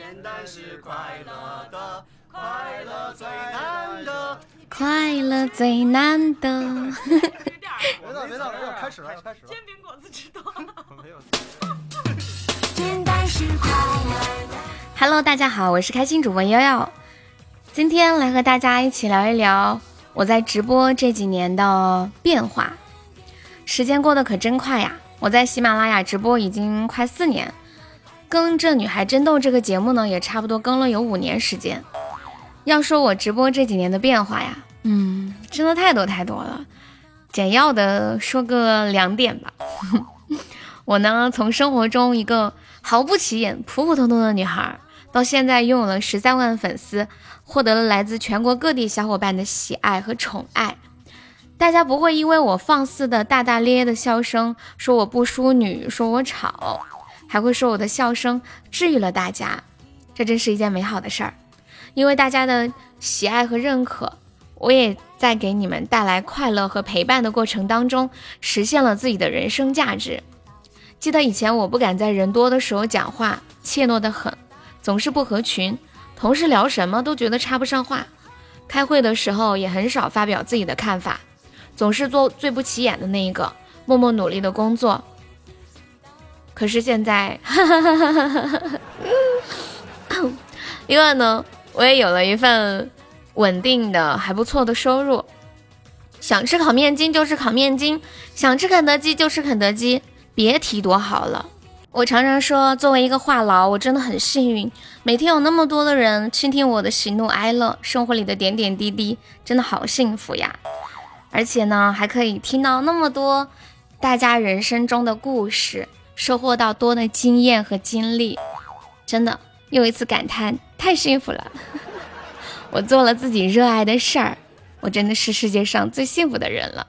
简单是快乐的，快乐最难得，快乐最难得。别 闹别闹，要开始了要开始了。煎饼果子知道。没有。简单是快乐的。Hello，大家好，我是开心主播悠悠，今天来和大家一起聊一聊我在直播这几年的变化。时间过得可真快呀！我在喜马拉雅直播已经快四年，跟这女孩争斗这个节目呢，也差不多更了有五年时间。要说我直播这几年的变化呀，嗯，真的太多太多了。简要的说个两点吧。我呢，从生活中一个毫不起眼、普普通通的女孩，到现在拥有了十三万粉丝，获得了来自全国各地小伙伴的喜爱和宠爱。大家不会因为我放肆的大大咧咧的笑声，说我不淑女，说我吵，还会说我的笑声治愈了大家，这真是一件美好的事儿。因为大家的喜爱和认可，我也在给你们带来快乐和陪伴的过程当中，实现了自己的人生价值。记得以前我不敢在人多的时候讲话，怯懦的很，总是不合群，同事聊什么都觉得插不上话，开会的时候也很少发表自己的看法，总是做最不起眼的那一个，默默努力的工作。可是现在，另外呢，我也有了一份稳定的、还不错的收入。想吃烤面筋就吃烤面筋，想吃肯德基就吃肯德基。别提多好了！我常常说，作为一个话痨，我真的很幸运，每天有那么多的人倾听我的喜怒哀乐，生活里的点点滴滴，真的好幸福呀！而且呢，还可以听到那么多大家人生中的故事，收获到多的经验和经历，真的又一次感叹，太幸福了！我做了自己热爱的事儿，我真的是世界上最幸福的人了。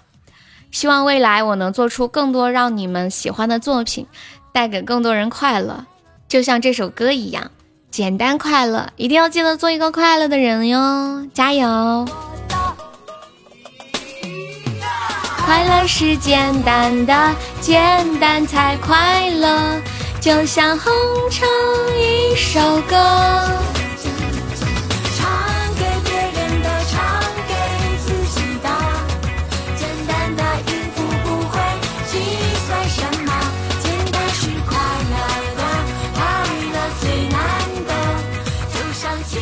希望未来我能做出更多让你们喜欢的作品，带给更多人快乐，就像这首歌一样，简单快乐，一定要记得做一个快乐的人哟，加油！快乐是简单的简单才快乐就像哼唱一首歌。唱给别人的唱给自己的。简单的音符不会计算什么简单是快乐的快乐最难得就像情